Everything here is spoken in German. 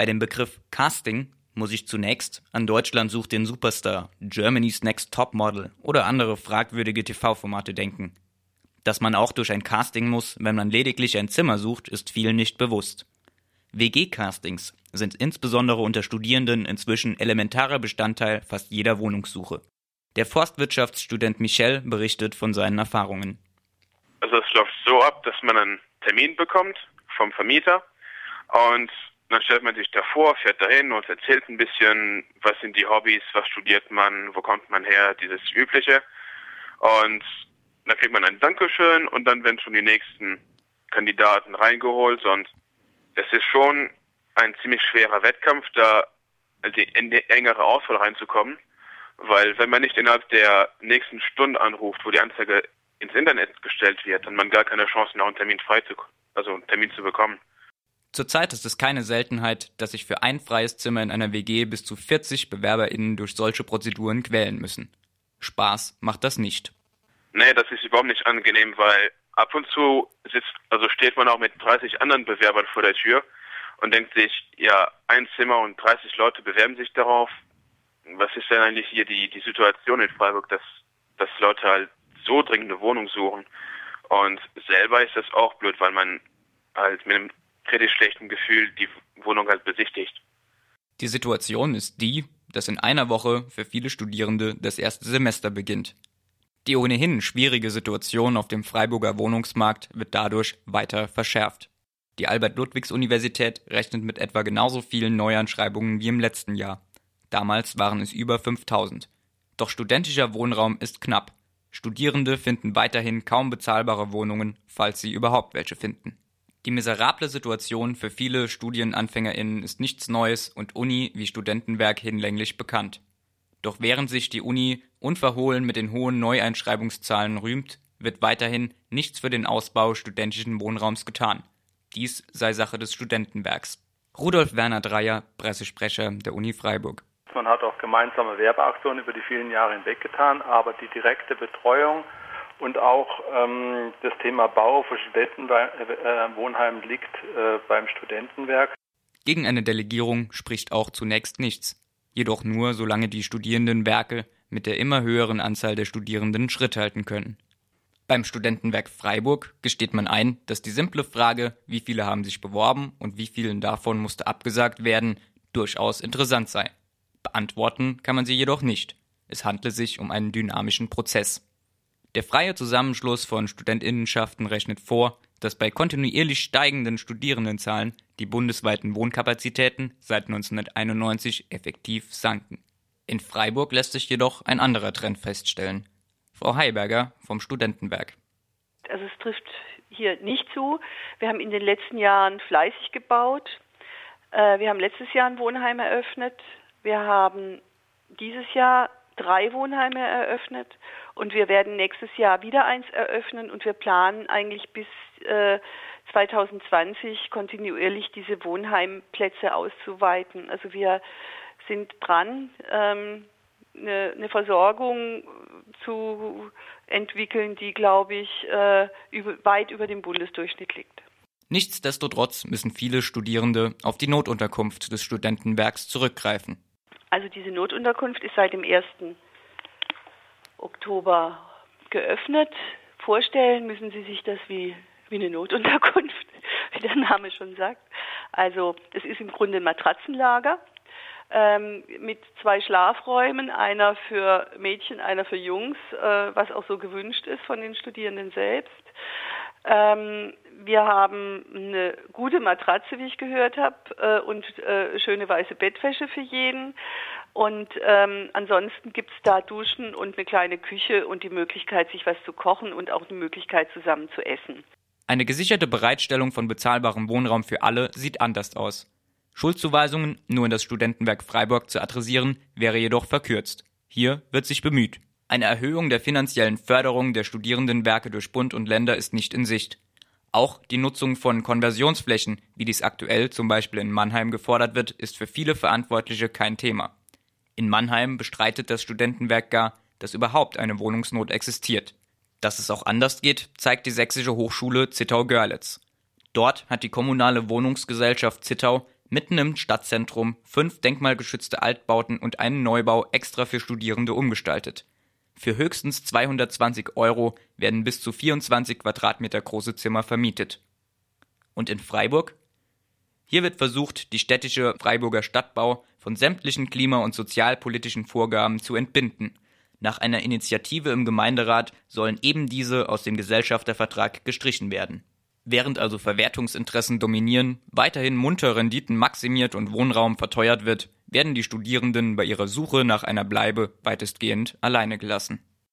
Bei dem Begriff Casting muss ich zunächst an Deutschland sucht den Superstar, Germany's Next Top Model oder andere fragwürdige TV-Formate denken. Dass man auch durch ein Casting muss, wenn man lediglich ein Zimmer sucht, ist vielen nicht bewusst. WG-Castings sind insbesondere unter Studierenden inzwischen elementarer Bestandteil fast jeder Wohnungssuche. Der Forstwirtschaftsstudent Michel berichtet von seinen Erfahrungen. Also es läuft so ab, dass man einen Termin bekommt vom Vermieter und dann stellt man sich davor, fährt dahin und erzählt ein bisschen, was sind die Hobbys, was studiert man, wo kommt man her, dieses Übliche. Und dann kriegt man ein Dankeschön und dann werden schon die nächsten Kandidaten reingeholt und es ist schon ein ziemlich schwerer Wettkampf, da in die engere Auswahl reinzukommen, weil wenn man nicht innerhalb der nächsten Stunde anruft, wo die Anzeige ins Internet gestellt wird, dann man gar keine Chance, noch einen Termin frei zu, also einen Termin zu bekommen. Zurzeit ist es keine Seltenheit, dass sich für ein freies Zimmer in einer WG bis zu 40 BewerberInnen durch solche Prozeduren quälen müssen. Spaß macht das nicht. Nee, das ist überhaupt nicht angenehm, weil ab und zu sitzt, also steht man auch mit 30 anderen Bewerbern vor der Tür und denkt sich, ja, ein Zimmer und 30 Leute bewerben sich darauf. Was ist denn eigentlich hier die, die Situation in Freiburg, dass, dass Leute halt so dringend eine Wohnung suchen? Und selber ist das auch blöd, weil man halt mit einem kritisch schlechten Gefühl die Wohnung halt besichtigt. Die Situation ist die, dass in einer Woche für viele Studierende das erste Semester beginnt. Die ohnehin schwierige Situation auf dem Freiburger Wohnungsmarkt wird dadurch weiter verschärft. Die Albert-Ludwigs-Universität rechnet mit etwa genauso vielen Neuanschreibungen wie im letzten Jahr. Damals waren es über 5000. Doch studentischer Wohnraum ist knapp. Studierende finden weiterhin kaum bezahlbare Wohnungen, falls sie überhaupt welche finden. Die miserable Situation für viele StudienanfängerInnen ist nichts Neues und Uni wie Studentenwerk hinlänglich bekannt. Doch während sich die Uni unverhohlen mit den hohen Neueinschreibungszahlen rühmt, wird weiterhin nichts für den Ausbau studentischen Wohnraums getan. Dies sei Sache des Studentenwerks. Rudolf Werner Dreier, Pressesprecher der Uni Freiburg. Man hat auch gemeinsame Werbeaktionen über die vielen Jahre hinweg getan, aber die direkte Betreuung und auch ähm, das Thema Bau für Studentenwohnheim liegt äh, beim Studentenwerk. Gegen eine Delegierung spricht auch zunächst nichts. Jedoch nur, solange die Studierendenwerke mit der immer höheren Anzahl der Studierenden Schritt halten können. Beim Studentenwerk Freiburg gesteht man ein, dass die simple Frage, wie viele haben sich beworben und wie vielen davon musste abgesagt werden, durchaus interessant sei. Beantworten kann man sie jedoch nicht. Es handle sich um einen dynamischen Prozess. Der freie Zusammenschluss von Studentinnenschaften rechnet vor, dass bei kontinuierlich steigenden Studierendenzahlen die bundesweiten Wohnkapazitäten seit 1991 effektiv sanken. In Freiburg lässt sich jedoch ein anderer Trend feststellen. Frau Heiberger vom Studentenwerk. Also es trifft hier nicht zu. Wir haben in den letzten Jahren fleißig gebaut. Äh, wir haben letztes Jahr ein Wohnheim eröffnet. Wir haben dieses Jahr drei Wohnheime eröffnet und wir werden nächstes Jahr wieder eins eröffnen und wir planen eigentlich bis äh, 2020 kontinuierlich diese Wohnheimplätze auszuweiten. Also wir sind dran, ähm, eine, eine Versorgung zu entwickeln, die, glaube ich, äh, über, weit über dem Bundesdurchschnitt liegt. Nichtsdestotrotz müssen viele Studierende auf die Notunterkunft des Studentenwerks zurückgreifen. Also diese Notunterkunft ist seit dem 1. Oktober geöffnet. Vorstellen müssen Sie sich das wie, wie eine Notunterkunft, wie der Name schon sagt. Also es ist im Grunde ein Matratzenlager ähm, mit zwei Schlafräumen, einer für Mädchen, einer für Jungs, äh, was auch so gewünscht ist von den Studierenden selbst. Ähm, wir haben eine gute Matratze, wie ich gehört habe, äh, und äh, schöne weiße Bettwäsche für jeden. Und ähm, ansonsten gibt's da Duschen und eine kleine Küche und die Möglichkeit, sich was zu kochen und auch eine Möglichkeit, zusammen zu essen. Eine gesicherte Bereitstellung von bezahlbarem Wohnraum für alle sieht anders aus. Schuldzuweisungen nur in das Studentenwerk Freiburg zu adressieren, wäre jedoch verkürzt. Hier wird sich bemüht. Eine Erhöhung der finanziellen Förderung der Studierendenwerke durch Bund und Länder ist nicht in Sicht. Auch die Nutzung von Konversionsflächen, wie dies aktuell zum Beispiel in Mannheim gefordert wird, ist für viele Verantwortliche kein Thema. In Mannheim bestreitet das Studentenwerk gar, dass überhaupt eine Wohnungsnot existiert. Dass es auch anders geht, zeigt die Sächsische Hochschule Zittau-Görlitz. Dort hat die kommunale Wohnungsgesellschaft Zittau mitten im Stadtzentrum fünf denkmalgeschützte Altbauten und einen Neubau extra für Studierende umgestaltet. Für höchstens 220 Euro werden bis zu 24 Quadratmeter große Zimmer vermietet. Und in Freiburg? Hier wird versucht, die städtische Freiburger Stadtbau von sämtlichen klima- und sozialpolitischen Vorgaben zu entbinden. Nach einer Initiative im Gemeinderat sollen eben diese aus dem Gesellschaftervertrag gestrichen werden. Während also Verwertungsinteressen dominieren, weiterhin munter Renditen maximiert und Wohnraum verteuert wird, werden die Studierenden bei ihrer Suche nach einer Bleibe weitestgehend alleine gelassen